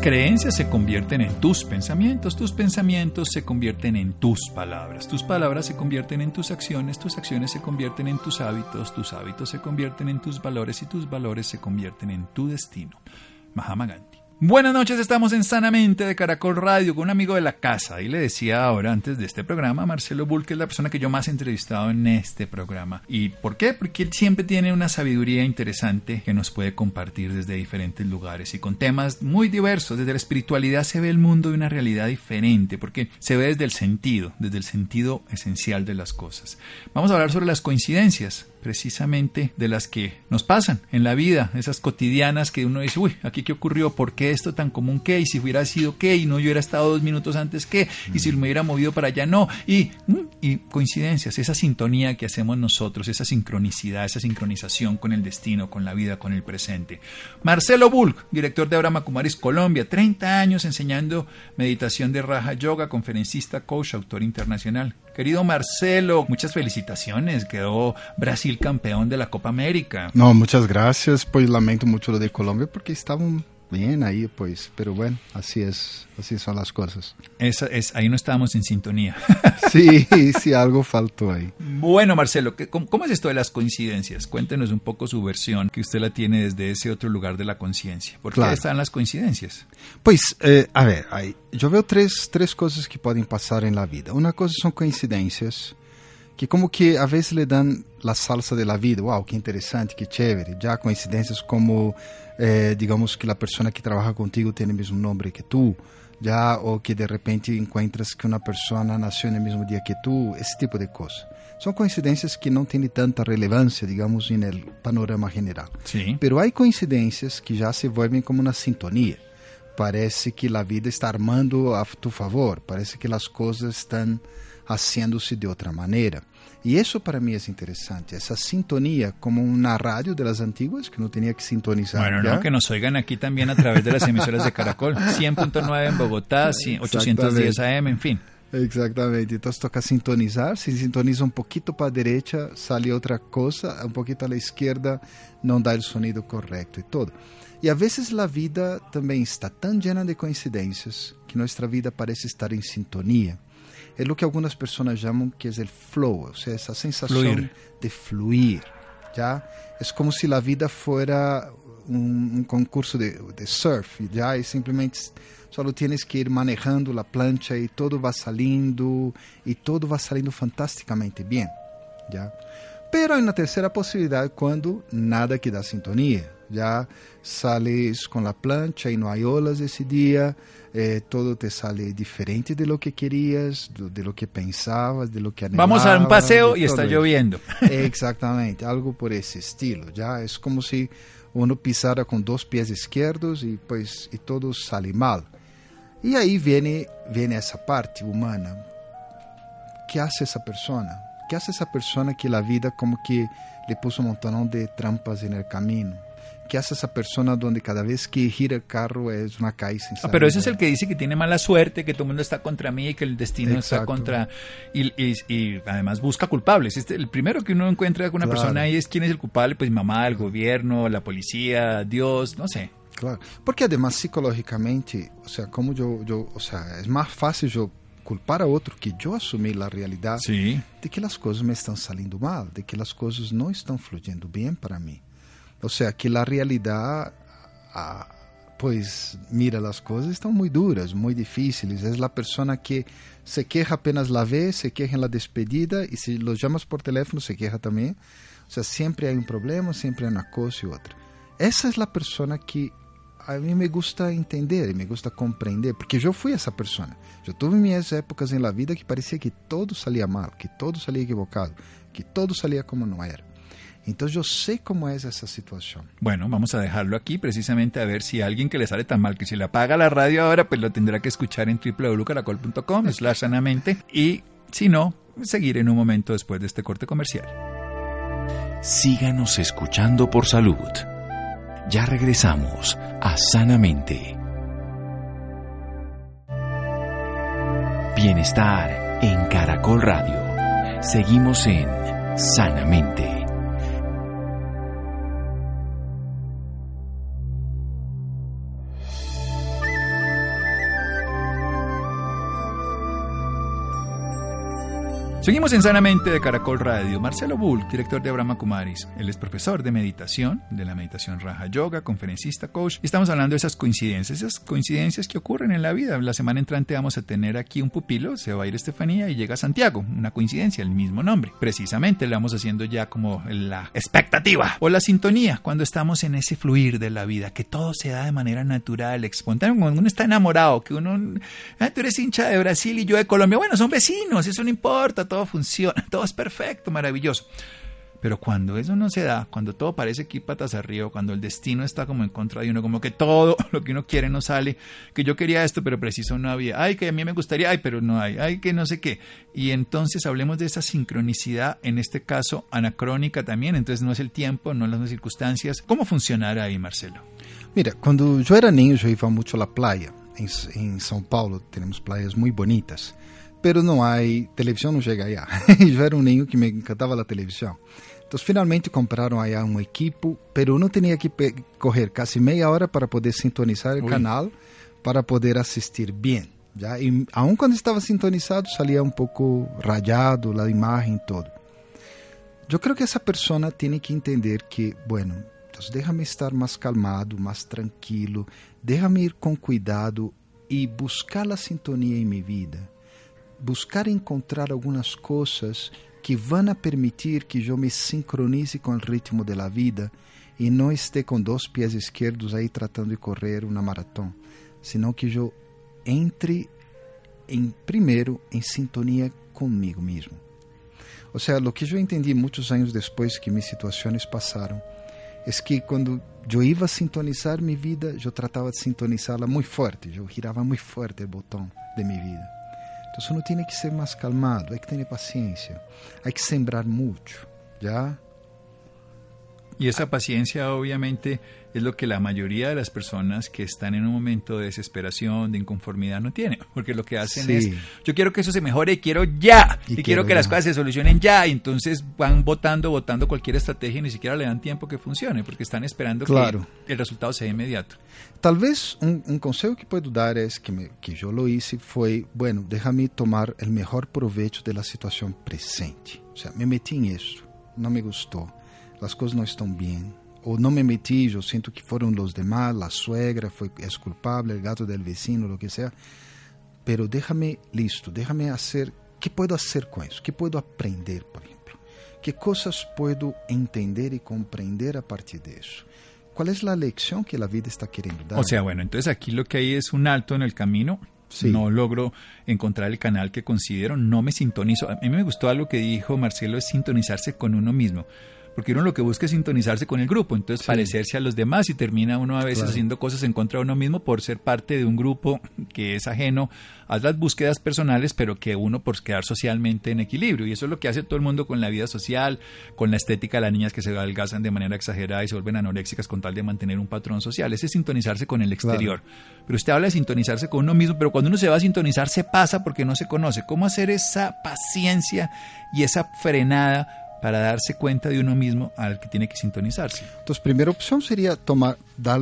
Creencias se convierten en tus pensamientos, tus pensamientos se convierten en tus palabras, tus palabras se convierten en tus acciones, tus acciones se convierten en tus hábitos, tus hábitos se convierten en tus valores y tus valores se convierten en tu destino. Mahatma Gandhi. Buenas noches, estamos en Sanamente de Caracol Radio con un amigo de la casa. Y le decía ahora, antes de este programa, Marcelo Bull, que es la persona que yo más he entrevistado en este programa. ¿Y por qué? Porque él siempre tiene una sabiduría interesante que nos puede compartir desde diferentes lugares y con temas muy diversos. Desde la espiritualidad se ve el mundo de una realidad diferente, porque se ve desde el sentido, desde el sentido esencial de las cosas. Vamos a hablar sobre las coincidencias precisamente de las que nos pasan en la vida, esas cotidianas que uno dice, uy, aquí qué ocurrió, ¿por qué esto tan común qué? Y si hubiera sido qué, y no yo hubiera estado dos minutos antes qué, y si me hubiera movido para allá no, y, mm, y coincidencias, esa sintonía que hacemos nosotros, esa sincronicidad, esa sincronización con el destino, con la vida, con el presente. Marcelo Bulk, director de Abraham Kumaris Colombia, 30 años enseñando meditación de Raja Yoga, conferencista, coach, autor internacional. Querido Marcelo, muchas felicitaciones. Quedó Brasil campeón de la Copa América. No, muchas gracias. Pues lamento mucho lo de Colombia porque estaban bien ahí, pues, pero bueno, así es, así son las cosas. Esa es, ahí no estábamos en sintonía. sí, sí, algo faltó ahí. Bueno, Marcelo, ¿cómo, ¿cómo, es esto de las coincidencias? Cuéntenos un poco su versión, que usted la tiene desde ese otro lugar de la conciencia. ¿Por qué están las coincidencias? Pues, eh, a ver, hay, yo veo tres, tres cosas que pueden pasar en la vida. Una cosa son coincidencias que como que a veces le dan la salsa de la vida. Wow, qué interesante, qué chévere. Ya coincidencias como, eh, digamos, que la persona que trabaja contigo tiene el mismo nombre que tú. Ya, o que de repente encuentras que una persona nació en el mismo día que tú. Ese tipo de cosas. Son coincidencias que no tienen tanta relevancia, digamos, en el panorama general. Sí. Pero hay coincidencias que ya se vuelven como una sintonía. Parece que la vida está armando a tu favor. Parece que las cosas están haciéndose de outra maneira. E isso para mim é interessante, essa sintonia como uma rádio de las antiguas que não tinha que sintonizar. Bueno, no, que nos oigan aqui também através de las emisoras de Caracol, 100.9 em Bogotá, 810 AM, enfim. Exatamente. Então toca sintonizar. Se sintoniza um pouquinho para a direita, sale outra coisa. Um pouquinho à esquerda, não dá o sonido correto e todo. E a vezes a vida também está tão llena de coincidências que nossa vida parece estar em sintonia. É o que algumas pessoas chamam que é o flow, ou seja, essa sensação fluir. de fluir. Já é como se a vida fuera um, um concurso de, de, surf, já e simplesmente só tienes que ir manejando a plancha e todo vai salindo e todo vai salindo fantasticamente bem, já. Pero há uma terceira possibilidade quando nada que dá sintonia. Já sales com a plancha e não há olas esse dia, eh, todo te sale diferente de lo que querías, de, lo que pensabas, de lo que anhelabas. Vamos a un paseo y está eso. lloviendo. Exactamente, algo por ese estilo. Ya es como si uno pisara con dos pies izquierdos y pues y todo sale mal. Y ahí viene viene esa parte humana. ¿Qué hace esa persona? ¿Qué hace esa persona que la vida como que le puso un montón de trampas en el camino? Que hace esa persona donde cada vez que gira el carro es una sin ah, Pero ese es el que dice que tiene mala suerte, que todo el mundo está contra mí, que el destino Exacto. está contra... Y, y, y, además busca culpables. Este, el primero que uno encuentra con una claro. persona ahí es quién es el culpable, pues mamá, el gobierno, la policía, Dios, no sé. Claro, porque además psicológicamente, o sea, como yo, yo o sea, es más fácil yo culpar a outro que eu assumir a realidade Sim. de que as coisas me estão saindo mal, de que as coisas não estão fluindo bem para mim. Ou seja, que a realidade, ah, pois, mira, as coisas estão muito duras, muito difíceis. É a pessoa que se queja apenas la vez, se queja em la despedida e se lo llamas por teléfono se queja também. Ou seja, sempre há um problema, sempre há uma coisa e outra. Essa é a pessoa que a mim me gusta entender, me gusta compreender, porque eu fui essa pessoa. Eu tive minhas épocas em la vida que parecia que todo salia mal, que todo salia equivocado, que todo salia como não era. Então eu sei como é essa situação. Bueno, vamos a dejarlo aquí precisamente a ver si a alguien que le sale tan mal que se le apaga la radio ahora, pues lo tendrá que escuchar en www.caracol.com slash sanamente y Si no, seguir en un momento después de este corte comercial. Síganos escuchando por salud. Ya regresamos a Sanamente. Bienestar en Caracol Radio. Seguimos en Sanamente. Seguimos en Sanamente de Caracol Radio. Marcelo Bull, director de Brahma Kumaris. Él es profesor de meditación, de la meditación Raja Yoga, conferencista, coach. Estamos hablando de esas coincidencias, esas coincidencias que ocurren en la vida. La semana entrante vamos a tener aquí un pupilo, se va a ir Estefanía y llega Santiago. Una coincidencia, el mismo nombre. Precisamente le vamos haciendo ya como la expectativa o la sintonía cuando estamos en ese fluir de la vida, que todo se da de manera natural, espontánea. Cuando uno está enamorado, que uno, ah, tú eres hincha de Brasil y yo de Colombia. Bueno, son vecinos, eso no importa todo funciona, todo es perfecto, maravilloso. Pero cuando eso no se da, cuando todo parece que patas arriba, cuando el destino está como en contra de uno, como que todo lo que uno quiere no sale, que yo quería esto, pero preciso no había, ay, que a mí me gustaría, ay, pero no hay, ay, que no sé qué. Y entonces hablemos de esa sincronicidad, en este caso anacrónica también, entonces no es el tiempo, no las circunstancias. ¿Cómo funcionará ahí, Marcelo? Mira, cuando yo era niño yo iba mucho a la playa. En, en São Paulo tenemos playas muy bonitas. Pero não há televisão não chega allá. eu era um niño que me encantava a televisão. Então, finalmente compraram allá um equipo, pero não tinha que correr quase meia hora para poder sintonizar o canal para poder assistir bem. Já? E aun quando estava sintonizado, saía um pouco rayado a imagem todo. Eu creio que essa pessoa tem que entender que, bueno, então déjame estar mais calmado, mais tranquilo, déjame ir com cuidado e buscar a sintonia em minha vida buscar encontrar algumas coisas que vão permitir que eu me sincronize com o ritmo da vida e não esteja com dois pés esquerdos aí tratando de correr uma maratona, senão que eu entre em primeiro em sintonia comigo mesmo. Ou seja, o que eu entendi muitos anos depois que minhas situações passaram, é que quando eu ia sintonizar minha vida, eu tratava de sintonizá-la muito forte, eu girava muito forte o botão de minha vida. Entonces uno tiene que ser más calmado, hay que tener paciencia, hay que sembrar mucho, ¿ya? Y esa paciencia obviamente es lo que la mayoría de las personas que están en un momento de desesperación, de inconformidad no tienen, porque lo que hacen es, yo quiero que eso se mejore, y quiero ya, y, quiero, que las cosas se solucionen ya, y entonces van votando, votando cualquier estrategia y ni siquiera le dan tiempo que funcione, porque están esperando que el resultado sea inmediato. Tal vez un, consejo que puedo dar es que, que yo lo hice fue, bueno, déjame tomar el mejor provecho de la situación presente. O sea, me metí en eso, no me gustó as coisas não estão bem, ou não me meti, eu sinto que foram os demais, a suegra foi, é culpável, o gato del vecino, o que seja. Pero déjame listo, déjame hacer, que puedo fazer com isso? Que puedo aprender, por exemplo? Que coisas puedo entender e compreender a partir disso? ¿Cuál es la lección que la vida está queriendo dar? O sea, bueno, entonces aquí lo que hay es un alto en el camino. Sí. No logro encontrar el canal que considero, no me sintonizo. A mí me gustó algo que dijo Marcelo, es sintonizarse con uno mismo porque uno lo que busca es sintonizarse con el grupo, entonces parecerse a los demás y termina uno a veces haciendo cosas en contra de uno mismo por ser parte de un grupo que es ajeno a las búsquedas personales, pero que uno por quedar socialmente en equilibrio. Y eso es lo que hace todo el mundo con la vida social, con la estética de las niñas que se adelgazan de manera exagerada y se vuelven anoréxicas con tal de mantener un patrón social. Ese es sintonizarse con el exterior. Pero usted habla de sintonizarse con uno mismo, pero cuando uno se va a sintonizar se pasa porque no se conoce. ¿Cómo hacer esa paciencia y esa frenada? Para darse cuenta de uno mismo al que tiene que sintonizarse. Entonces, primera opción sería tomar, dar,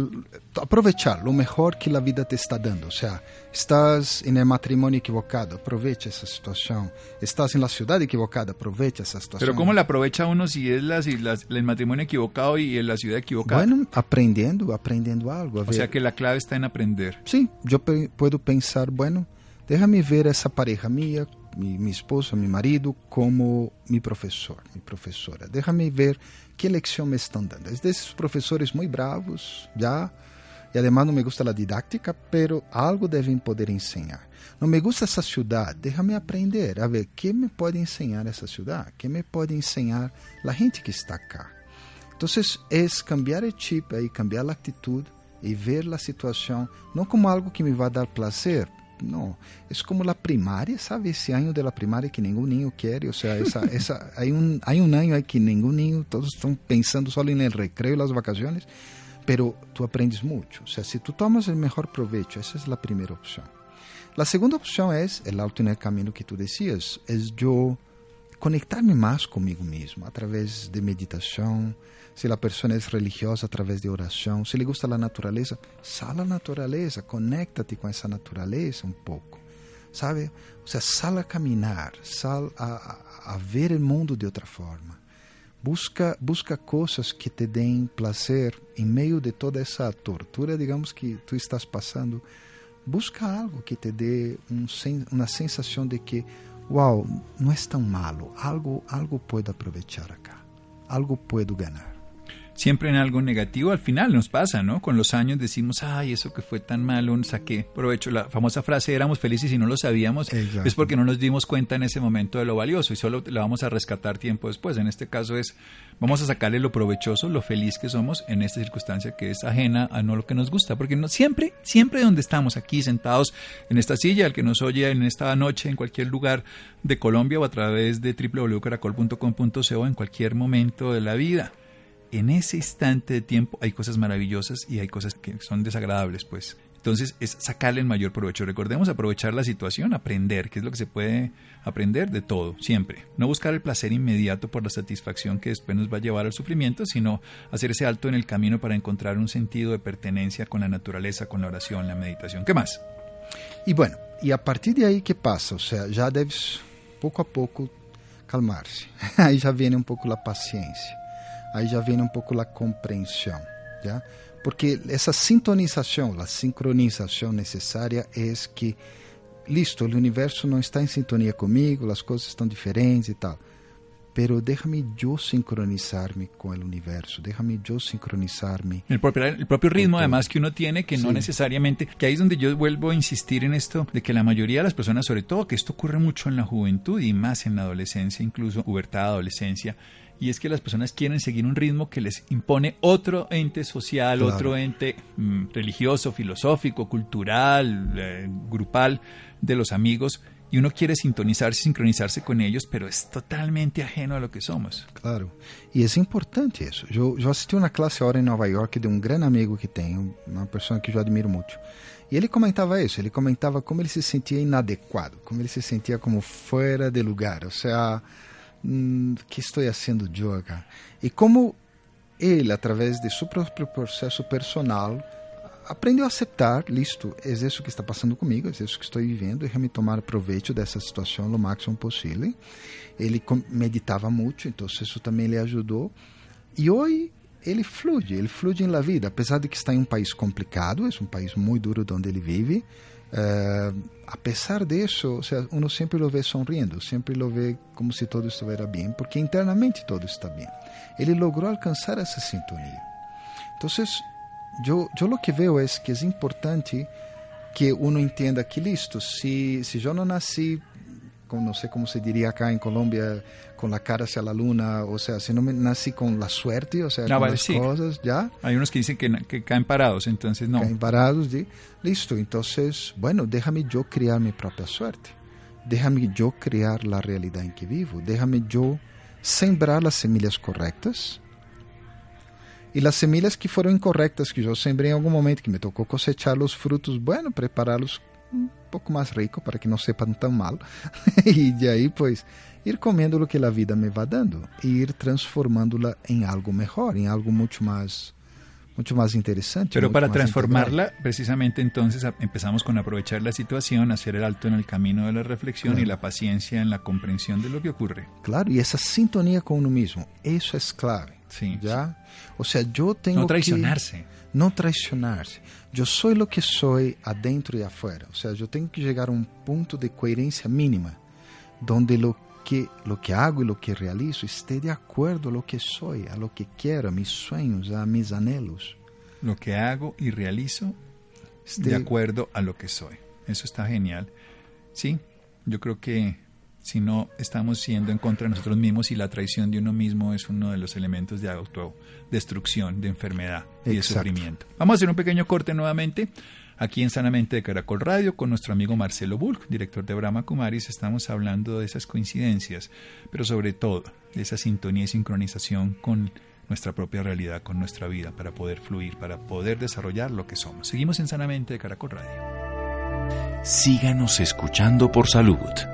aprovechar lo mejor que la vida te está dando. O sea, estás en el matrimonio equivocado, aprovecha esa situación. Estás en la ciudad equivocada, aprovecha esa situación. Pero ¿cómo la aprovecha uno si es la, si el matrimonio equivocado y en la ciudad equivocada? Bueno, aprendiendo, aprendiendo algo. o sea que la clave está en aprender. Sí, yo puedo pensar, bueno, déjame ver essa pareja minha, minha esposa, meu marido, como meu professor, minha professora. Déjame ver que lección me estão dando. Es professores muito bravos, já, e además não me gusta a didáctica, pero algo devem poder ensinar. Não me gusta essa cidade, déjame aprender a ver que me pode ensinar essa cidade, que me pode ensinar a gente que está cá. Então, é cambiar o chip aí, cambiar a atitude e ver a situação não como algo que me vai dar prazer, no, es como la primaria, ¿sabe? Ese año de la primaria que ningún niño quiere, o sea, esa, esa, hay, un, hay un año ahí que ningún niño, todos están pensando solo en el recreo y las vacaciones, pero tú aprendes mucho, o sea, si tú tomas el mejor provecho, esa es la primera opción. La segunda opción es el auto en el camino que tú decías, es yo conectar-me mais comigo mesmo através de meditação. Se a pessoa é religiosa, através de oração. Se lhe gusta a natureza, sal à natureza, conecta-te com essa natureza um pouco, sabe? Ou seja, sal a caminhar, sal a, a, a ver o mundo de outra forma. Busca, busca coisas que te deem prazer em meio de toda essa tortura, digamos, que tu estás passando. Busca algo que te dê um, uma sensação de que wow, no es tan malo, algo, algo puedo aprovechar acá, algo puedo ganar. Siempre en algo negativo al final nos pasa, ¿no? Con los años decimos, ay, eso que fue tan malo, saqué provecho. La famosa frase, éramos felices y no lo sabíamos, es porque no nos dimos cuenta en ese momento de lo valioso y solo la vamos a rescatar tiempo después. En este caso es, vamos a sacarle lo provechoso, lo feliz que somos en esta circunstancia que es ajena a no lo que nos gusta, porque no, siempre, siempre donde estamos aquí sentados en esta silla, el que nos oye en esta noche, en cualquier lugar de Colombia o a través de www.caracol.com.co en cualquier momento de la vida en ese instante de tiempo hay cosas maravillosas y hay cosas que son desagradables, pues. Entonces es sacarle el mayor provecho. Recordemos aprovechar la situación, aprender, que es lo que se puede aprender de todo, siempre. No buscar el placer inmediato por la satisfacción que después nos va a llevar al sufrimiento, sino hacer ese alto en el camino para encontrar un sentido de pertenencia con la naturaleza, con la oración, la meditación. ¿Qué más? Y bueno, y a partir de ahí, ¿qué pasa? O sea, ya debes poco a poco calmarse. Ahí ya viene un poco la paciencia. Aí já vem um pouco a compreensão, já? Porque essa sintonização, a sincronização necessária é que, listo, o universo não está em sintonia comigo, as coisas estão diferentes e tal. pero déjame yo sincronizarme con el universo, déjame yo sincronizarme. El propio, el propio ritmo además que uno tiene, que no necesariamente, que ahí es donde yo vuelvo a insistir en esto, de que la mayoría de las personas, sobre todo que esto ocurre mucho en la juventud y más en la adolescencia, incluso pubertad, adolescencia, y es que las personas quieren seguir un ritmo que les impone otro ente social, otro ente mm, religioso, filosófico, cultural, eh, grupal de los amigos, y uno quiere sintonizarse, sincronizarse con ellos, pero es totalmente ajeno a lo que somos. Claro, y es importante eso. Yo, yo asistí a una clase ahora en Nueva York de un gran amigo que tengo, una persona que yo admiro mucho. E ele comentava isso, ele comentava como ele se sentia inadequado, como ele se sentia como fora de lugar, ou seja, que estou fazendo acá? E como ele, através de seu próprio processo personal, aprendeu a aceitar, listo, é isso que está passando comigo, é isso que estou vivendo, e me tomar proveito dessa situação o máximo possível. Ele meditava muito, então isso também lhe ajudou. E hoje ele flui, ele flui na vida, apesar de que está em um país complicado, é um país muito duro onde ele vive. Uh, a pesar disso, o sea, uno sempre lo vê sonriendo, sempre lo vê como se todo estivesse bem, porque internamente todo está bem. Ele logrou alcançar essa sintonia. Então, yo, yo lo que veo es que es importante que uno entienda que listo, si, si yo no nací, con, no sé cómo se diría acá en Colombia, con la cara hacia la luna, o sea, si no me nací con la suerte, o sea, no, con vale, las sí. cosas, ¿ya? Hay unos que dicen que, que, caen parados, entonces no. Caen parados, ¿sí? listo, entonces, bueno, déjame yo crear mi propia suerte, déjame yo crear la realidad en que vivo, déjame yo sembrar las semillas correctas, e as semilhas que foram incorretas, que eu sembrei em algum momento, que me tocou cosechar os frutos, bueno, prepará-los um pouco mais rico para que não sepam tão mal. e de aí, pues, ir comendo o que a vida me va dando e ir transformándola em algo melhor, em algo muito mais mucho más interesante. Pero para transformarla, integral. precisamente entonces empezamos con aprovechar la situación, hacer el alto en el camino de la reflexión claro. y la paciencia en la comprensión de lo que ocurre. Claro, y esa sintonía con uno mismo, eso es clave. Sí. ¿ya? O sea, yo tengo no traicionarse. Que no traicionarse. Yo soy lo que soy adentro y afuera. O sea, yo tengo que llegar a un punto de coherencia mínima, donde lo que lo que hago y lo que realizo esté de acuerdo a lo que soy, a lo que quiero, a mis sueños, a mis anhelos. Lo que hago y realizo esté de acuerdo a lo que soy. Eso está genial. Sí, yo creo que si no estamos siendo en contra de nosotros mismos y la traición de uno mismo es uno de los elementos de autodestrucción, de enfermedad y de sufrimiento. Vamos a hacer un pequeño corte nuevamente. Aquí en Sanamente de Caracol Radio, con nuestro amigo Marcelo Bulk, director de Brahma Kumaris, estamos hablando de esas coincidencias, pero sobre todo de esa sintonía y sincronización con nuestra propia realidad, con nuestra vida, para poder fluir, para poder desarrollar lo que somos. Seguimos en Sanamente de Caracol Radio. Síganos escuchando por salud.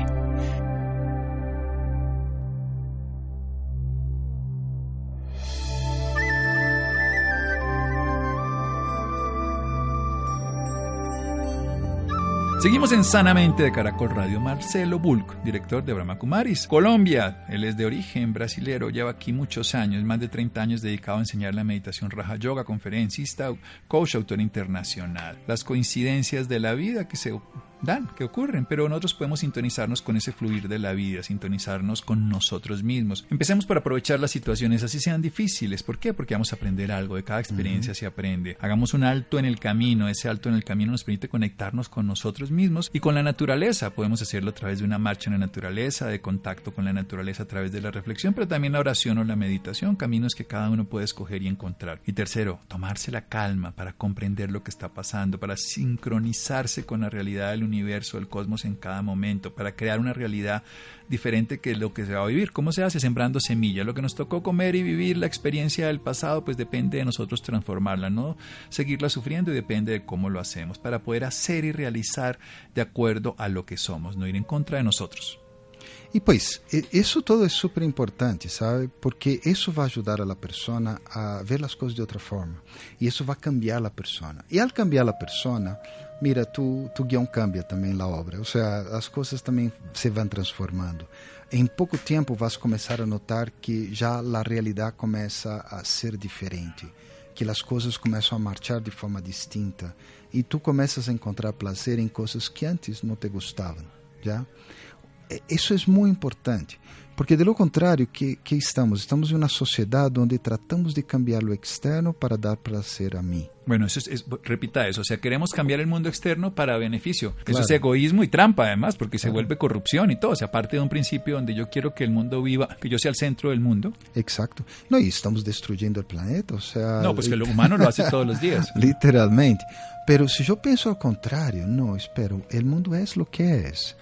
Seguimos en Sanamente de Caracol Radio. Marcelo Bulk, director de Brahma Kumaris. Colombia, él es de origen brasilero, lleva aquí muchos años, más de 30 años dedicado a enseñar la meditación Raja Yoga, conferencista, coach, autor internacional. Las coincidencias de la vida que se dan, que ocurren, pero nosotros podemos sintonizarnos con ese fluir de la vida, sintonizarnos con nosotros mismos. Empecemos por aprovechar las situaciones así sean difíciles. ¿Por qué? Porque vamos a aprender algo, de cada experiencia se aprende. Hagamos un alto en el camino, ese alto en el camino nos permite conectarnos con nosotros mismos y con la naturaleza. Podemos hacerlo a través de una marcha en la naturaleza, de contacto con la naturaleza a través de la reflexión, pero también la oración o la meditación, caminos que cada uno puede escoger y encontrar. Y tercero, tomarse la calma para comprender lo que está pasando, para sincronizarse con la realidad del universo universo, el cosmos en cada momento, para crear una realidad diferente que lo que se va a vivir. ¿Cómo se hace? Sembrando semillas. Lo que nos tocó comer y vivir, la experiencia del pasado, pues depende de nosotros transformarla, no seguirla sufriendo y depende de cómo lo hacemos, para poder hacer y realizar de acuerdo a lo que somos, no ir en contra de nosotros. E pois, isso todo é super importante, sabe? Porque isso vai ajudar a pessoa a ver as coisas de outra forma. E isso vai cambiar a pessoa. E ao cambiar a pessoa, mira, tu, tu guião cambia também a obra. Ou seja, as coisas também se vão transformando. Em pouco tempo vas começar a notar que já a realidade começa a ser diferente, que as coisas começam a marchar de forma distinta e tu começas a encontrar prazer em coisas que antes não te gostavam, já? Isso é muito importante. Porque de lo contrário, que, que estamos? Estamos em uma sociedade onde tratamos de cambiar o externo para dar prazer a mim. Bueno, eso es, es, repita eso, o sea, queremos cambiar el mundo externo para beneficio. Claro. Eso es egoísmo y trampa además, porque se claro. vuelve corrupción y todo. O sea, parte de un principio donde yo quiero que el mundo viva, que yo sea el centro del mundo. Exacto. No, y estamos destruyendo el planeta, o sea... No, pues que lo humano lo hace todos los días. Literalmente. Pero si yo pienso al contrario, no, espero, el mundo es lo que es.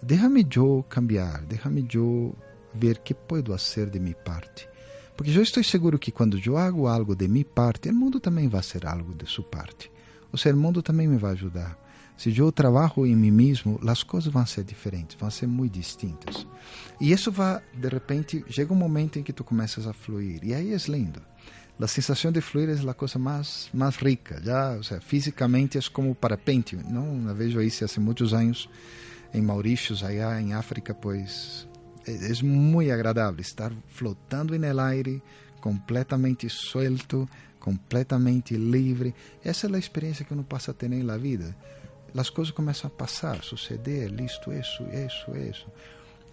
Déjame yo cambiar, déjame yo ver que puedo fazer de minha parte. Porque eu estou seguro que quando eu hago algo de minha parte, o mundo também vai ser algo de sua parte. Ou seja, o mundo também me vai ajudar. Se eu trabalho em mim mesmo, as coisas vão ser diferentes, vão ser muito distintas. E isso vai, de repente, chega um momento em que tu começas a fluir. E aí é lindo. A sensação de fluir é a coisa mais, mais rica. Já, ou seja, fisicamente é como parapente. Não, eu vejo isso há muitos anos em Maurícios, allá em África, pois es muy agradable estar flotando el aire, completamente suelto, completamente libre. Essa é a experiência que uno passa a ter na vida. As coisas começam a passar, suceder, listo, isso, isso, isso.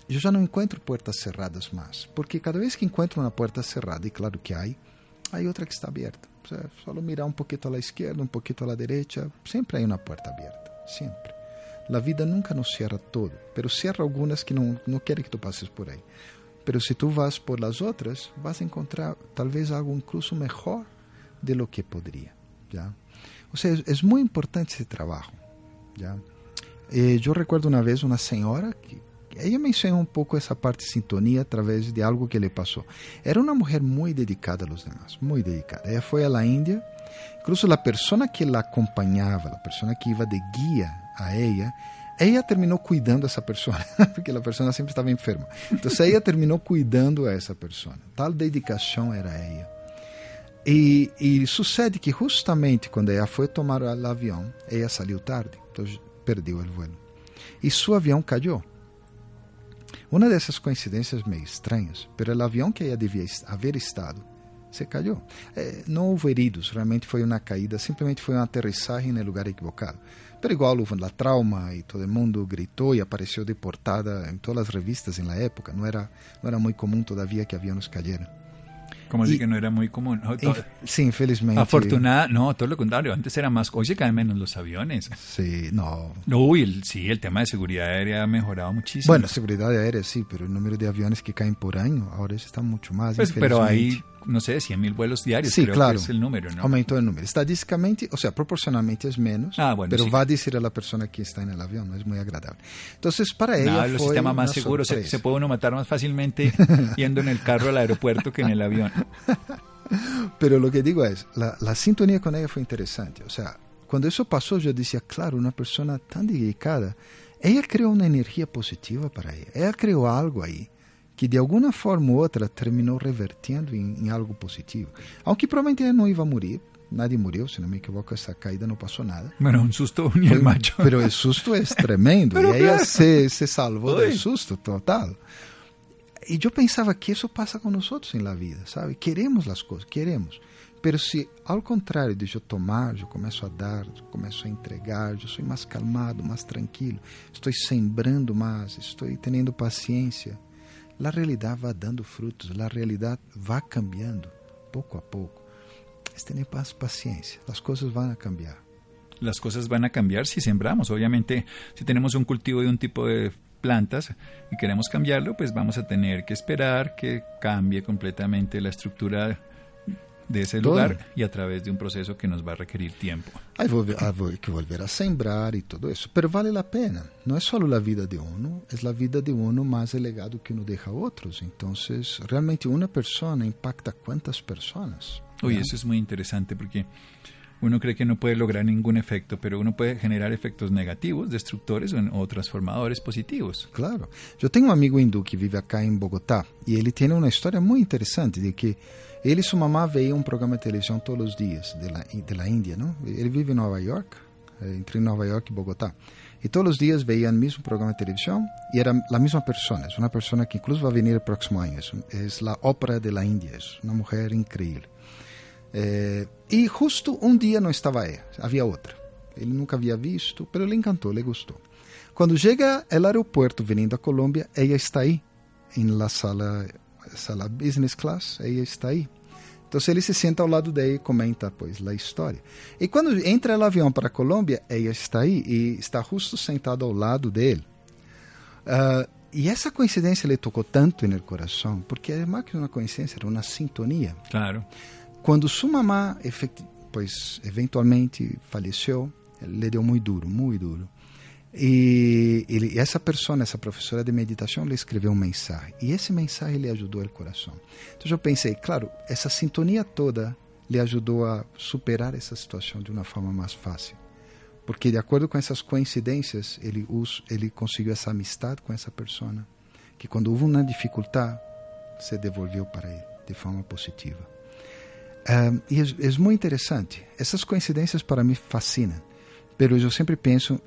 Eu já não encontro portas cerradas mais, porque cada vez que encontro uma porta cerrada, e claro que há, há outra que está aberta. Só mirar um pouquinho à esquerda, um pouquinho à direita, sempre há uma porta aberta, sempre. La vida nunca nos cierra todo, pero cierra algunas que no, no quiere que tú pases por ahí. Pero si tú vas por las otras, vas a encontrar tal vez algo incluso mejor de lo que podría. ¿ya? O sea, es, es muy importante ese trabajo. ¿ya? Eh, yo recuerdo una vez una señora que ella me enseñó un poco parte de sintonía a través de algo que le pasó. Era una mujer muy dedicada a los demás, dedicada. Ella fue a la India, incluso la persona que la acompañaba, la persona que iba de guía a ella, ella terminou cuidando essa pessoa, porque a pessoa sempre estava enferma. Então, ella terminou cuidando essa pessoa. Tal dedicação era ela. E, e, sucede que justamente quando ela foi tomar o avião, ela saiu tarde, então perdeu o voo. E seu avião caiu. Uma dessas coincidências meio estranhas, mas o avião que ela devia haver estado se caiu. Eh, não houve heridos, realmente foi uma caída, simplesmente foi uma aterrissagem no lugar equivocado. Pero igual la trauma y todo mundo gritó y apareció deportada en todas las revistas en la época. No era, no era muy común todavía que aviones cayeran. Como así que no era muy común. sí, infelizmente. Afortunada, no, todo lo contrario. Antes era más. Hoy se caen menos los aviones. Sí, no. Uy, el, sí, el tema de seguridad aérea ha mejorado muchísimo. Bueno, seguridad aérea sí, pero el número de aviones que caen por año ahora está mucho más. Pues, pero hay, no sé, 100 mil vuelos diarios. Sí, creo claro. Que es el número, ¿no? Aumentó el número. Estadísticamente, o sea, proporcionalmente es menos. Ah, bueno, pero sí. va a decir a la persona que está en el avión, no es muy agradable. Entonces, para ella. No, los fue sistemas más seguros. Se, se puede uno matar más fácilmente yendo en el carro al aeropuerto que en el avión. Pero lo que digo es, la, la sintonía con ella fue interesante. O sea, cuando eso pasó, yo decía, claro, una persona tan dedicada, ella creó una energía positiva para ella. Ella creó algo ahí que de alguna forma u otra terminó revertiendo en, en algo positivo. Aunque probablemente ella no iba a morir, nadie murió, si no me equivoco, esa caída no pasó nada. Bueno, un susto ni el macho. Pero el susto es tremendo y ella claro. se, se salvó Uy. del susto total. Y yo pensaba que eso pasa con nosotros en la vida, ¿sabe? Queremos las cosas, queremos. Pero si al contrario de yo tomar, yo começo a dar, yo começo a entregar, yo soy más calmado, más tranquilo, estoy sembrando más, estoy teniendo paciencia, la realidad va dando frutos, la realidad va cambiando poco a poco. Es tener paciencia, las cosas van a cambiar. las cosas van a cambiar si sembramos. Obviamente, si tenemos un cultivo de un tipo de plantas y queremos cambiarlo, pues vamos a tener que esperar que cambie completamente la estructura de ese Todo. lugar y a través de un proceso que nos va a requerir tiempo. Vou que volver a sembrar e tudo isso. Pero vale a pena. Não é só a vida de uno, é a vida de uno mais o legado que uno deja a outros. Então, realmente uma pessoa impacta quantas pessoas. Uy, ¿no? eso es muy interesante porque uno cree que no puede lograr ningún efecto, pero uno puede generar efectos negativos, destructores o, transformadores positivos. Claro. Eu tenho um amigo hindu que vive acá em Bogotá e ele tem uma história muito interessante de que ele e sua mamá veíam um programa de televisão todos os dias de la Índia, não? Ele vive em Nova York, eh, entre Nova York e Bogotá. E todos os dias veían o mesmo programa de televisão e era a mesma pessoa, é uma pessoa que incluso vai vir o próximo ano. É a ópera de Índia, é uma mulher incrível. Eh, e justo um dia não estava ela, havia outra. Ele nunca havia visto, mas lhe encantou, lhe gostou. Quando chega ao aeroporto vindo a Colômbia, ela está aí, la sala, sala business class, ela está aí. Então ele se senta ao lado dela e comenta, pois, a história. E quando entra no avião para a Colômbia, ela está aí e está justo sentado ao lado dele. Ah, e essa coincidência lhe tocou tanto no coração, porque é mais que uma coincidência, era uma sintonia. Claro. Quando sua mamá, pois, eventualmente faleceu, lhe deu muito duro, muito duro. E ele, essa pessoa, essa professora de meditação, lhe escreveu um mensagem. E esse mensagem lhe ajudou o coração. Então eu pensei, claro, essa sintonia toda lhe ajudou a superar essa situação de uma forma mais fácil. Porque de acordo com essas coincidências, ele, ele conseguiu essa amistade com essa pessoa, que quando houve uma dificuldade, se devolveu para ele de forma positiva. Um, e é, é muito interessante. Essas coincidências para mim fascinam. Pero eu sempre penso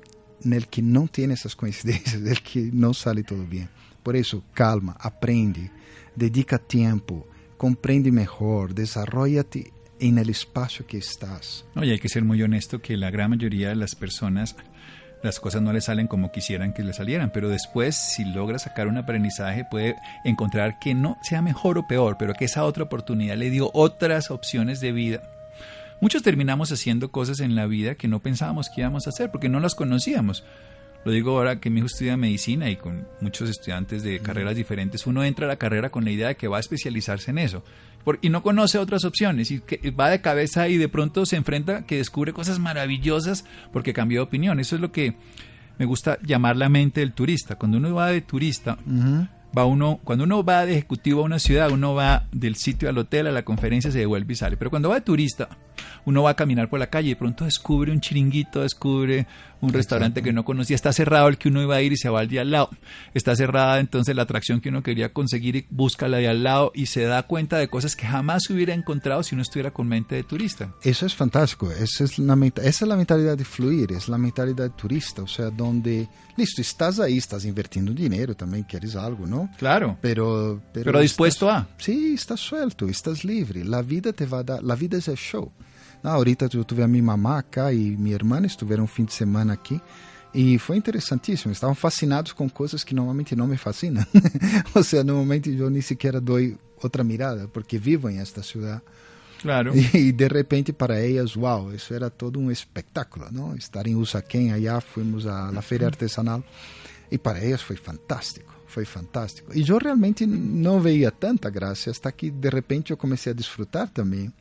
nel que não tem essas coincidências, nel que não sale tudo bem. Por isso, calma, aprende, dedica tempo, compreende melhor, desarrolla-te en el espacio que estás. No, y hay que ser muy honesto que la gran mayoría de las personas las cosas no les salen como quisieran que les salieran, pero después si logra sacar un aprendizaje puede encontrar que no sea mejor o peor, pero que esa otra oportunidad le dio otras opciones de vida. Muchos terminamos haciendo cosas en la vida que no pensábamos que íbamos a hacer porque no las conocíamos. Lo digo ahora que mi hijo estudia medicina y con muchos estudiantes de carreras diferentes, uno entra a la carrera con la idea de que va a especializarse en eso por- y no conoce otras opciones y que va de cabeza y de pronto se enfrenta que descubre cosas maravillosas porque cambió de opinión. Eso es lo que me gusta llamar la mente del turista. Cuando uno va de turista, va uno, cuando uno va de ejecutivo a una ciudad, uno va del sitio al hotel, a la conferencia, se devuelve y sale. Pero cuando va de turista, uno va a caminar por la calle y de pronto descubre un chiringuito, descubre un restaurante que no conocía, está cerrado el que uno iba a ir y se va al de al lado. Está cerrada entonces la atracción que uno quería conseguir y busca la de al lado y se da cuenta de cosas que jamás hubiera encontrado si uno estuviera con mente de turista. Eso es fantástico. Esa es, la, menta- esa es la mentalidad de fluir, es la mentalidad de turista. O sea, donde, listo, estás ahí, estás invirtiendo dinero, también quieres algo, ¿no? Claro. Pero, pero, Pero dispuesto estás- a. Sí, estás suelto, estás libre. La vida te va a dar, la vida es el show. Ah, ahorita yo tuve a mi mamá acá y mi hermana estuvieron un fin de semana aquí E foi interessantíssimo. Estavam fascinados com coisas que normalmente não me fascinam. Ou seja, normalmente eu nem sequer dou outra mirada, porque vivo em esta cidade. Claro. E, de repente para elas, uau, isso era todo um espetáculo, não? Estar em Usaquém, allá fomos à, à feira artesanal e para elas foi fantástico, foi fantástico. E eu realmente não veia tanta graça, até que de repente eu comecei a desfrutar também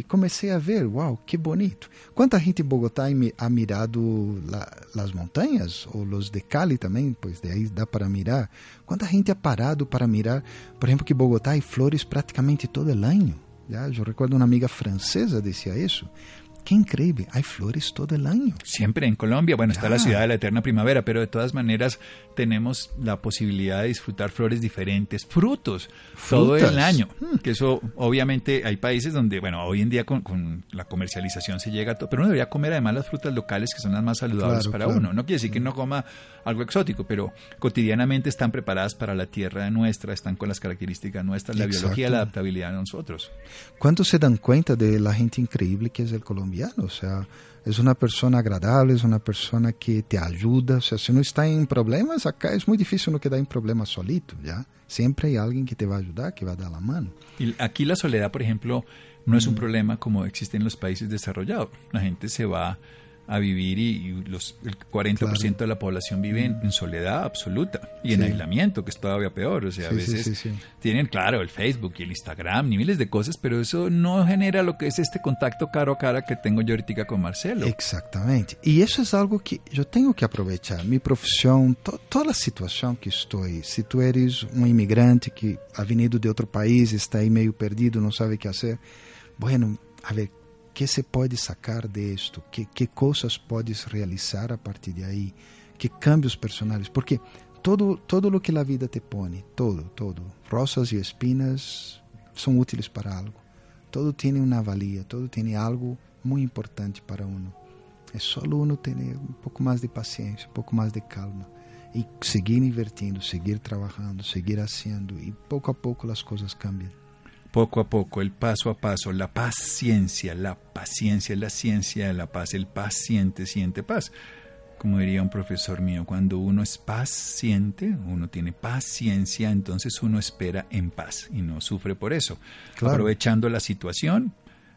e comecei a ver, uau, que bonito. Quanta gente em Bogotá ha mirado la, as montanhas, ou os de Cali também, pois de aí dá para mirar. Quanta gente ha parado para mirar, por exemplo, que Bogotá hay flores praticamente todo o ano. Já, eu recuerdo uma amiga francesa dizia isso. Qué increíble, hay flores todo el año. Siempre en Colombia, bueno, está la ciudad de la eterna primavera, pero de todas maneras tenemos la posibilidad de disfrutar flores diferentes, frutos, todo el año. Hmm. Que eso, obviamente, hay países donde, bueno, hoy en día con, la comercialización se llega a todo, pero uno debería comer además las frutas locales que son las más saludables para uno. No quiere decir que no coma algo exótico, pero cotidianamente están preparadas para la tierra nuestra, están con las características nuestras, la biología, la adaptabilidad de nosotros. ¿Cuántos se dan cuenta de la gente increíble que es el colombiano, o sea, es una persona agradable, es una persona que te ayuda, o sea, si no está en problemas, acá es muy difícil no quedar en problemas solito, ¿ya? Siempre hay alguien que te va a ayudar, que va a dar la mano. Y aquí la soledad, por ejemplo, no es un problema como existe en los países desarrollados. La gente se va a vivir y, los, el 40% de la población vive en, soledad absoluta y en aislamiento, que es todavía peor. O sea, a veces tienen, claro, el Facebook y el Instagram y miles de cosas, pero eso no genera lo que es este contacto cara a cara que tengo yo ahorita con Marcelo. Exactamente. Y eso es algo que yo tengo que aprovechar. Mi profesión, toda la situación que estoy. Si tú eres un inmigrante que ha venido de otro país, está ahí medio perdido, no sabe qué hacer, bueno, a ver, que se pode sacar de esto? Que, que coisas podes realizar a partir de aí? Que cambios personais? Porque todo, todo o que a vida te põe, todo, todo, rosas e espinas são úteis para algo. Todo tem uma valia, todo tem algo muito importante para uno. É só uno ter um pouco mais de paciência, um pouco mais de calma e seguir invertindo, seguir trabalhando, seguir haciendo e pouco a pouco as coisas cambiam. Poco a poco, el paso a paso, la paciencia, la paciencia es la ciencia de la paz, el paciente siente paz. Como diría un profesor mío, cuando uno es paciente, uno tiene paciencia, entonces uno espera en paz y no sufre por eso. Aprovechando la situación,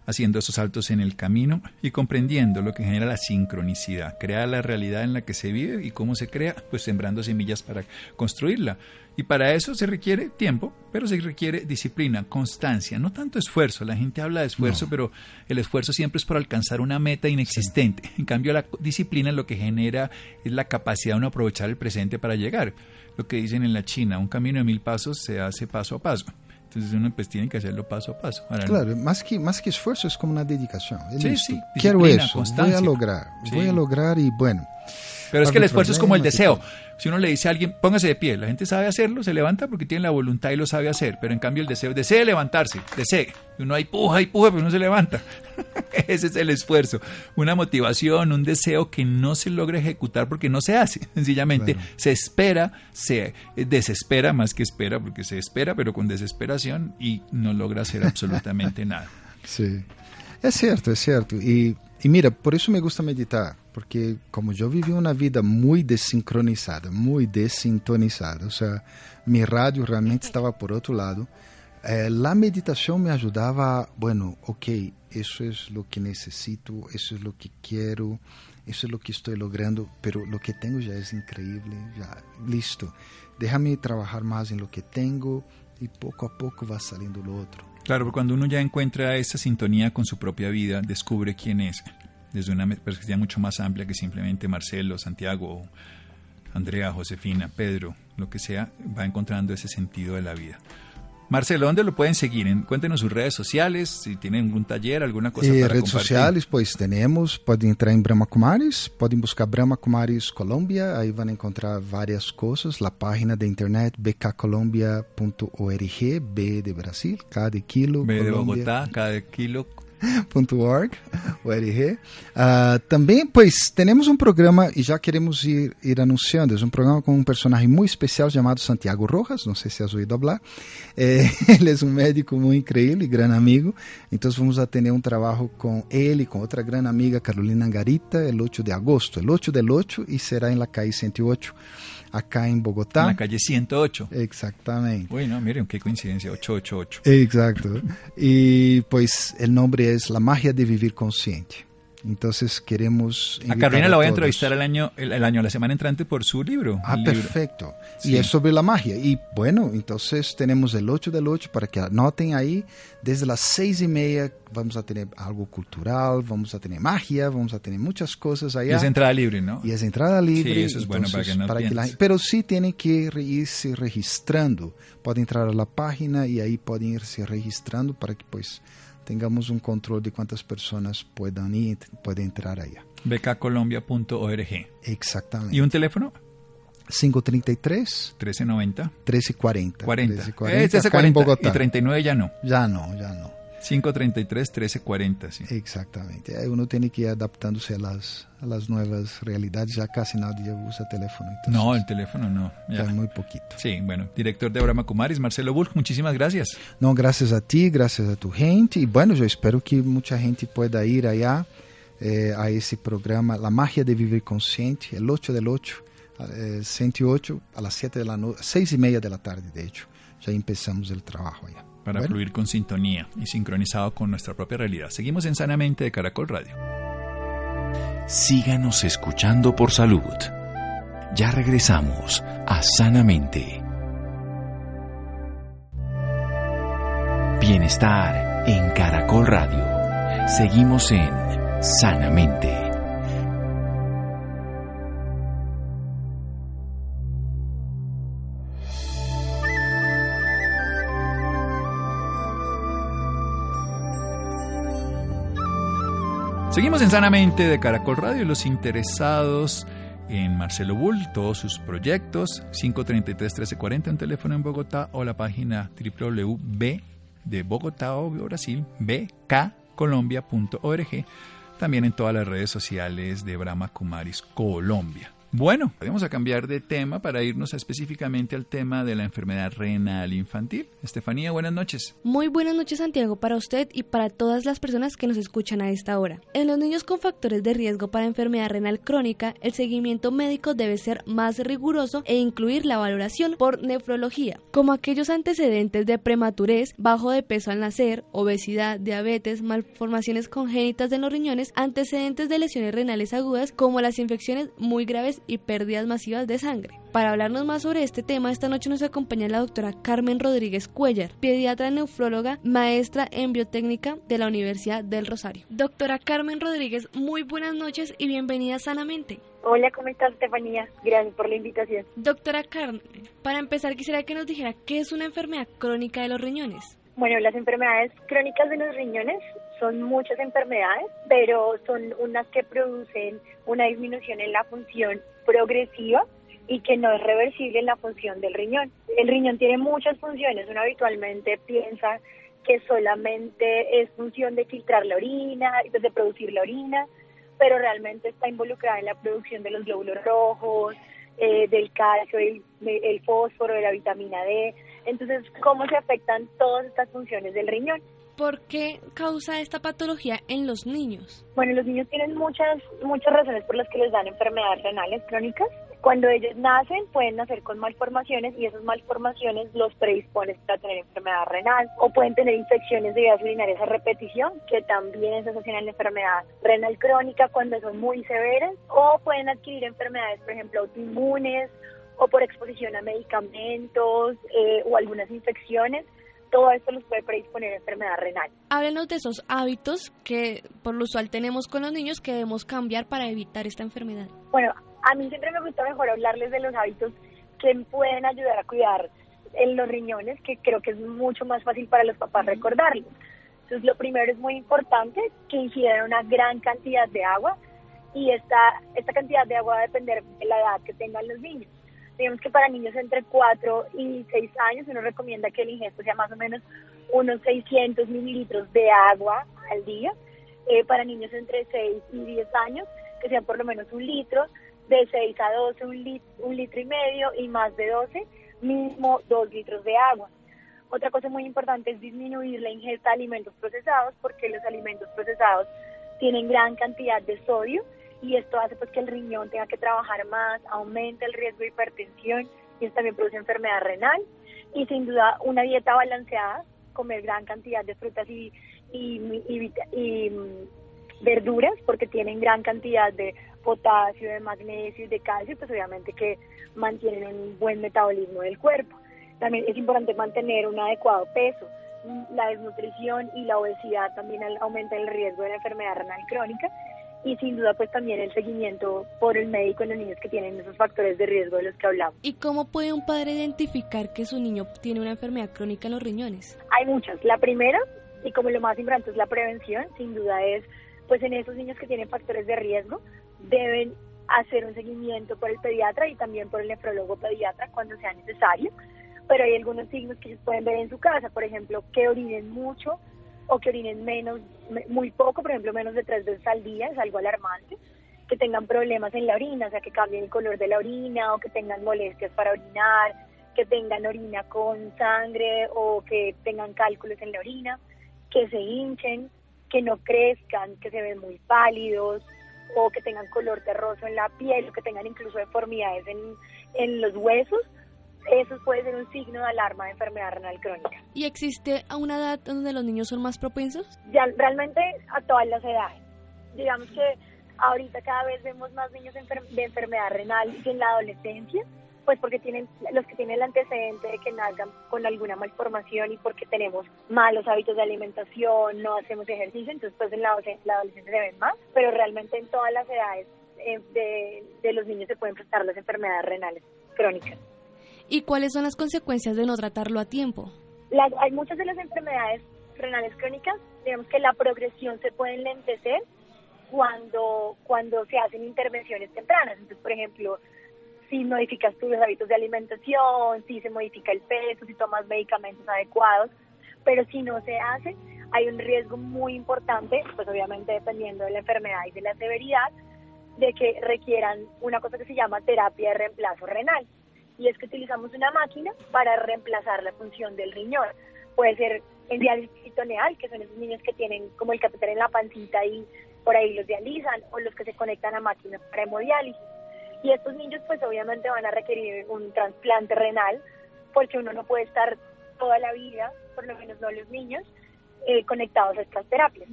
haciendo esos saltos en el camino y comprendiendo lo que genera la sincronicidad, crear la realidad en la que se vive y cómo se crea, pues sembrando semillas para construirla. Y para eso se requiere tiempo, pero se requiere disciplina, constancia, no tanto esfuerzo. La gente habla de esfuerzo, pero el esfuerzo siempre es por alcanzar una meta inexistente. En cambio, la disciplina lo que genera es la capacidad de uno aprovechar el presente para llegar. Lo que dicen en la China, un camino de mil pasos se hace paso a paso. Entonces uno pues tiene que hacerlo paso a paso. claro, más que, más que esfuerzo es como una dedicación. sí, sí, Quiero eso, voy a lograr, voy a lograr y bueno. Pero es que el esfuerzo es como el deseo. Si uno le dice a alguien, póngase de pie, la gente sabe hacerlo, se levanta porque tiene la voluntad y lo sabe hacer. Pero en cambio el deseo, desee levantarse, desee. Y uno ahí puja y puja, pero uno se levanta. Ese es el esfuerzo. Una motivación, un deseo que no se logra ejecutar porque no se hace. Sencillamente se espera, se desespera más que espera, porque se espera, pero con desesperación y no logra hacer absolutamente nada. Sí, es cierto, es cierto. Y, y mira, por eso me gusta meditar porque como eu vivi uma vida muito desincronizada, muito desintonizada, ou seja, meu rádio realmente estava por outro lado, eh, a meditação me ajudava a, bueno, ok, isso é o que necessito, isso é o que quero, isso é o que estou logrando, pero o que tenho já é incrível, já listo. Déjame trabalhar mais em lo que tenho e pouco a pouco vai saliendo lo outro. Claro, porque cuando uno ya encuentra esa sintonía con su propia vida, descubre quién es, desde una perspectiva mucho más amplia que simplemente Marcelo, Santiago, Andrea, Josefina, Pedro, lo que sea, va encontrando ese sentido de la vida. Marcelo, ¿dónde lo pueden seguir? Cuéntenos sus redes sociales, si tienen algún taller, alguna cosa eh, para redes sociales, pues tenemos, pueden entrar en Brahma Kumaris, pueden buscar Brahma Kumaris Colombia, ahí van a encontrar varias cosas, la página de internet bkcolombia.org, B de Brasil, de kilo, B de Bogotá, K de kilo, .org, ORG. Uh, também, pois, temos um programa e já queremos ir, ir anunciando. É um programa com um personagem muito especial chamado Santiago Rojas. Não sei se has ouvido falar. Eh, ele é um médico muito incrível, grande amigo. Então, vamos a ter um trabalho com ele, com outra grande amiga, Carolina Garita, el 8 de agosto. El 8 del 8 e será em la calle 108 acá en Bogotá. En la calle 108. Exactamente. Bueno, miren, qué coincidencia, 888. Exacto. y pues el nombre es La magia de vivir consciente. Entonces queremos... A Carolina la voy a entrevistar el año, el, año, la semana entrante por su libro. Ah, perfecto. Y es sobre la magia. Y bueno, entonces tenemos el 8 del 8 para que anoten ahí. Desde las seis y media vamos a tener algo cultural, vamos a tener magia, vamos a tener muchas cosas allá. Y es entrada libre, ¿no? Y es entrada libre. Sí, eso es bueno para que no para que la, Pero sí tienen que irse registrando. Pueden entrar a la página y ahí pueden irse registrando para que pues tengamos un control de cuántas personas puedan ir, pueden entrar allá. becacolombia.org. Exactamente. ¿Y un teléfono? 533 1390 1340. 40. 1340. Este es 40 en Bogotá. y 39 ya no. Ya no, ya no. 533 1340, sí. Exactamente. Uno tiene que ir adaptándose a las, a las nuevas realidades. Ya casi nadie usa teléfono. Entonces, no, el teléfono no. Ya. muy poquito. Sí, bueno. Director de Abraham Kumaris, Marcelo Bulk, muchísimas gracias. No, gracias a ti, gracias a tu gente. Y bueno, yo espero que mucha gente pueda ir allá eh, a ese programa, La magia de vivir consciente, el 8 del 8, eh, 108, a las 7 de la noche, 6 y media de la tarde, de hecho. Ya empezamos el trabajo allá para bueno. fluir con sintonía y sincronizado con nuestra propia realidad. Seguimos en Sanamente de Caracol Radio. Síganos escuchando por salud. Ya regresamos a Sanamente. Bienestar en Caracol Radio. Seguimos en Sanamente. Seguimos en Sanamente de Caracol Radio, los interesados en Marcelo Bull, todos sus proyectos, 533-1340, un teléfono en Bogotá o la página www de Bogotá o Brasil, bkcolombia.org, también en todas las redes sociales de Brahma Kumaris Colombia. Bueno, vamos a cambiar de tema para irnos específicamente al tema de la enfermedad renal infantil. Estefanía, buenas noches. Muy buenas noches, Santiago, para usted y para todas las personas que nos escuchan a esta hora. En los niños con factores de riesgo para enfermedad renal crónica, el seguimiento médico debe ser más riguroso e incluir la valoración por nefrología, como aquellos antecedentes de prematurez, bajo de peso al nacer, obesidad, diabetes, malformaciones congénitas de los riñones, antecedentes de lesiones renales agudas, como las infecciones muy graves y pérdidas masivas de sangre. Para hablarnos más sobre este tema, esta noche nos acompaña la doctora Carmen Rodríguez Cuellar, pediatra nefróloga, maestra en biotécnica de la Universidad del Rosario. Doctora Carmen Rodríguez, muy buenas noches y bienvenida sanamente. Hola, ¿cómo estás, Estefanía? Gracias por la invitación. Doctora Carmen, para empezar quisiera que nos dijera qué es una enfermedad crónica de los riñones. Bueno, las enfermedades crónicas de los riñones son muchas enfermedades, pero son unas que producen una disminución en la función progresiva y que no es reversible en la función del riñón. El riñón tiene muchas funciones, uno habitualmente piensa que solamente es función de filtrar la orina, de producir la orina, pero realmente está involucrada en la producción de los glóbulos rojos, eh, del calcio, el, el fósforo, de la vitamina D. Entonces, ¿cómo se afectan todas estas funciones del riñón? ¿Por qué causa esta patología en los niños? Bueno, los niños tienen muchas, muchas razones por las que les dan enfermedades renales crónicas. Cuando ellos nacen, pueden nacer con malformaciones y esas malformaciones los predisponen a tener enfermedad renal. O pueden tener infecciones de vías urinarias a repetición, que también se asocian a la enfermedad renal crónica cuando son muy severas. O pueden adquirir enfermedades, por ejemplo, autoinmunes o por exposición a medicamentos eh, o algunas infecciones todo esto los puede predisponer a enfermedad renal. Háblenos de esos hábitos que por lo usual tenemos con los niños que debemos cambiar para evitar esta enfermedad. Bueno, a mí siempre me gusta mejor hablarles de los hábitos que pueden ayudar a cuidar en los riñones, que creo que es mucho más fácil para los papás recordarlos. Entonces, lo primero es muy importante que ingieran una gran cantidad de agua y esta, esta cantidad de agua va a depender de la edad que tengan los niños. Digamos que para niños entre 4 y 6 años uno recomienda que el ingesto sea más o menos unos 600 mililitros de agua al día. Eh, para niños entre 6 y 10 años, que sean por lo menos un litro, de 6 a 12 un, un litro y medio y más de 12 mínimo 2 litros de agua. Otra cosa muy importante es disminuir la ingesta de alimentos procesados porque los alimentos procesados tienen gran cantidad de sodio y esto hace pues que el riñón tenga que trabajar más, aumenta el riesgo de hipertensión y esto también produce enfermedad renal y sin duda una dieta balanceada, comer gran cantidad de frutas y, y, y, mm, verduras porque tienen gran cantidad de potasio, de magnesio y de calcio, pues obviamente que mantienen un buen metabolismo del cuerpo. También es importante mantener un adecuado peso. La desnutrición y la obesidad también aumentan el riesgo de la enfermedad renal crónica y sin duda pues también el seguimiento por el médico en los niños que tienen esos factores de riesgo de los que hablamos. ¿Y cómo puede un padre identificar que su niño tiene una enfermedad crónica en los riñones? Hay muchas. La primera, y como lo más importante es la prevención, sin duda es pues en esos niños que tienen factores de riesgo deben hacer un seguimiento por el pediatra y también por el nefrólogo pediatra cuando sea necesario. Pero hay algunos signos que se pueden ver en su casa, por ejemplo, que orinen mucho, o que orinen menos, muy poco, por ejemplo, menos de tres veces al día, es algo alarmante, que tengan problemas en la orina, o sea, que cambien el color de la orina o que tengan molestias para orinar, que tengan orina con sangre o que tengan cálculos en la orina, que se hinchen, que no crezcan, que se ven muy pálidos o que tengan color terroso en la piel o que tengan incluso deformidades en, en los huesos eso puede ser un signo de alarma de enfermedad renal crónica. ¿Y existe a una edad donde los niños son más propensos? Ya, realmente a todas las edades. Digamos que ahorita cada vez vemos más niños de enfermedad renal que en la adolescencia, pues porque tienen los que tienen el antecedente de que nazcan con alguna malformación y porque tenemos malos hábitos de alimentación, no hacemos ejercicio, entonces pues en la, adolescencia se ven más, pero realmente en todas las edades eh, de, de los niños se pueden prestar las enfermedades renales crónicas. ¿Y cuáles son las consecuencias de no tratarlo a tiempo? hay muchas de las enfermedades renales crónicas, digamos que la progresión se puede enlentecer cuando, cuando se hacen intervenciones tempranas. Entonces, por ejemplo, si modificas tus hábitos de alimentación, si se modifica el peso, si tomas medicamentos adecuados, pero si no se hace, hay un riesgo muy importante, pues obviamente dependiendo de la enfermedad y de la severidad, de que requieran una cosa que se llama terapia de reemplazo renal y es que utilizamos una máquina para reemplazar la función del riñón. Puede ser el diálisis peritoneal, que son esos niños que tienen como el catéter en la pancita y por ahí los dializan, o los que se conectan a máquinas para hemodiálisis. Y estos niños pues obviamente van a requerir un trasplante renal, porque uno no puede estar toda la vida, por lo menos no los niños, eh, conectados a estas terapias.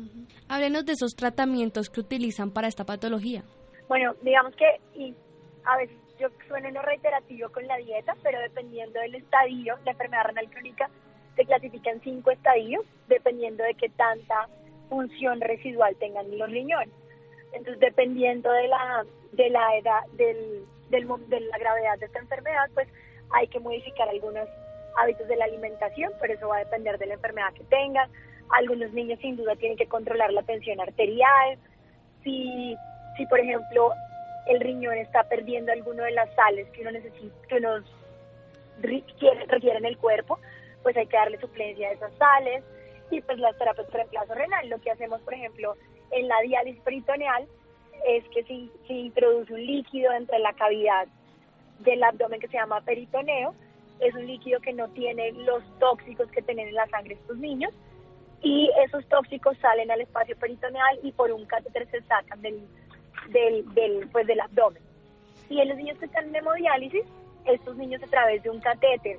Háblenos de esos tratamientos que utilizan para esta patología. Bueno, digamos que y a veces yo sueno no reiterativo con la dieta, pero dependiendo del estadio, la enfermedad renal crónica se clasifica en cinco estadios, dependiendo de qué tanta función residual tengan los riñones. Entonces, dependiendo de la, de la edad, del, del, de la gravedad de esta enfermedad, pues hay que modificar algunos hábitos de la alimentación, pero eso va a depender de la enfermedad que tengan. Algunos niños sin duda tienen que controlar la tensión arterial. Si, si por ejemplo, el riñón está perdiendo alguno de las sales que uno necesita, que nos requiere en el cuerpo, pues hay que darle suplencia a esas sales y pues las terapias de reemplazo renal. Lo que hacemos, por ejemplo, en la diálisis peritoneal es que si se introduce un líquido entre la cavidad del abdomen que se llama peritoneo, es un líquido que no tiene los tóxicos que tienen en la sangre estos niños y esos tóxicos salen al espacio peritoneal y por un catéter se sacan del del, del, pues, del abdomen. Y en los niños que están en hemodiálisis, estos niños a través de un catéter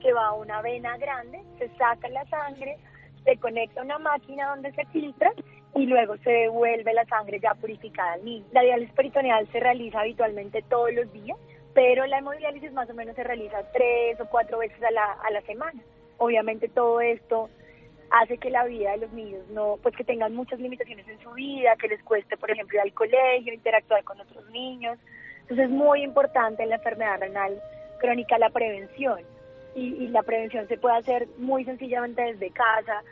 que va a una vena grande, se saca la sangre, se conecta a una máquina donde se filtra y luego se devuelve la sangre ya purificada al niño. La diálisis peritoneal se realiza habitualmente todos los días, pero la hemodiálisis más o menos se realiza tres o cuatro veces a la, a la semana. Obviamente todo esto hace que la vida de los niños no, pues que tengan muchas limitaciones en su vida, que les cueste, por ejemplo, ir al colegio, interactuar con otros niños. Entonces es muy importante en la enfermedad renal crónica la prevención. Y, la prevención se puede hacer muy sencillamente desde casa,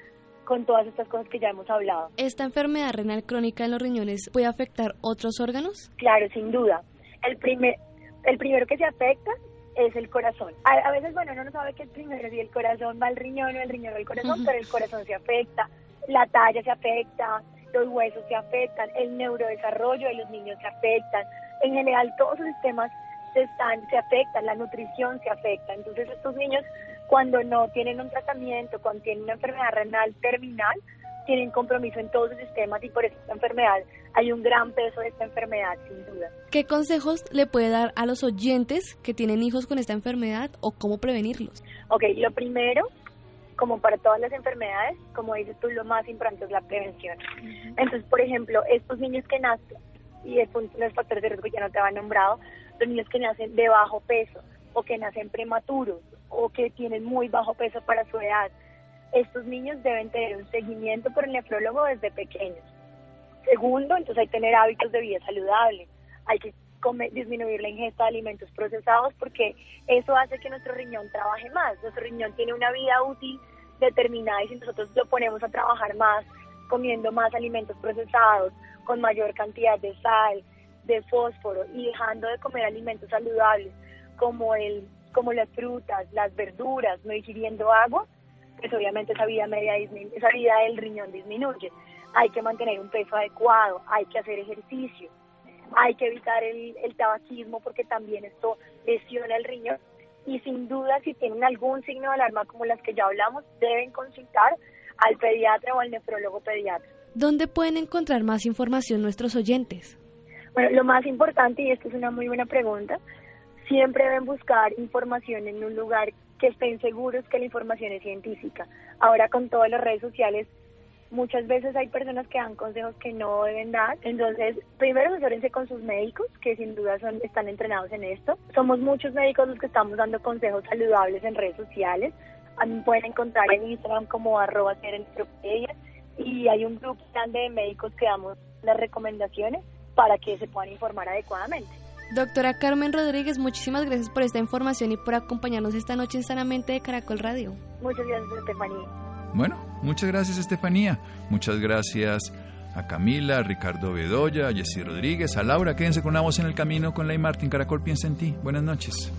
con todas estas cosas que ya hemos hablado. ¿Esta enfermedad renal crónica en los riñones puede afectar otros órganos? Claro, sin duda. El, primer, el primero que se afecta es el corazón. A, veces, bueno, uno no sabe que el primero si el corazón va al riñón o el riñón al corazón, pero el corazón se afecta, la talla se afecta, los huesos se afectan, el neurodesarrollo de los niños se afectan, en general todos los sistemas se, están, se afectan, la nutrición se afecta. Entonces estos niños cuando no tienen un tratamiento, cuando tienen una enfermedad renal terminal, tienen compromiso en todos los sistemas y por eso esta enfermedad hay un gran peso de esta enfermedad, sin duda. ¿Qué consejos le puede dar a los oyentes que tienen hijos con esta enfermedad o cómo prevenirlos? Ok, lo primero, como para todas las enfermedades, como dices tú, lo más importante es la prevención. Entonces, por ejemplo, estos niños que nacen, y es los factores de riesgo ya no te había nombrado, los niños que nacen de bajo peso o que nacen prematuros o que tienen muy bajo peso para su edad, estos niños deben tener un seguimiento por el nefrólogo desde pequeños. Segundo, entonces hay que tener hábitos de vida saludable, hay que disminuir la ingesta de alimentos procesados porque eso hace que nuestro riñón trabaje más. Nuestro riñón tiene una vida útil determinada y si nosotros lo ponemos a trabajar más, comiendo más alimentos procesados, con mayor cantidad de sal, de fósforo y dejando de comer alimentos saludables como el como las frutas, las verduras, no ingiriendo agua, pues obviamente esa vida media esa vida del riñón disminuye. Hay que mantener un peso adecuado, hay que hacer ejercicio, hay que evitar el, el tabaquismo porque también esto lesiona el riñón y sin duda si tienen algún signo de alarma como las que ya hablamos, deben consultar al pediatra o al nefrólogo pediatra. ¿Dónde pueden encontrar más información nuestros oyentes? Bueno, lo más importante, y esto es una muy buena pregunta, siempre deben buscar información en un lugar que estén seguros que la información es científica. Ahora con todas las redes sociales, muchas veces hay personas que dan consejos que no deben dar. Entonces, primero asesórense con sus médicos, que sin duda son, están entrenados en esto. Somos muchos médicos los que estamos dando consejos saludables en redes sociales. Pueden encontrar en Instagram como arroba y hay un grupo grande de médicos que damos las recomendaciones para que se puedan informar adecuadamente. Doctora Carmen Rodríguez, muchísimas gracias por esta información y por acompañarnos esta noche en Sanamente de Caracol Radio. Muchas gracias, Estefanía. Bueno, muchas gracias, Estefanía. Muchas gracias a Camila, a Ricardo Bedoya, a Jessy Rodríguez, a Laura. Quédense con una voz en el camino con Ley Martín. Caracol piensa en ti. Buenas noches.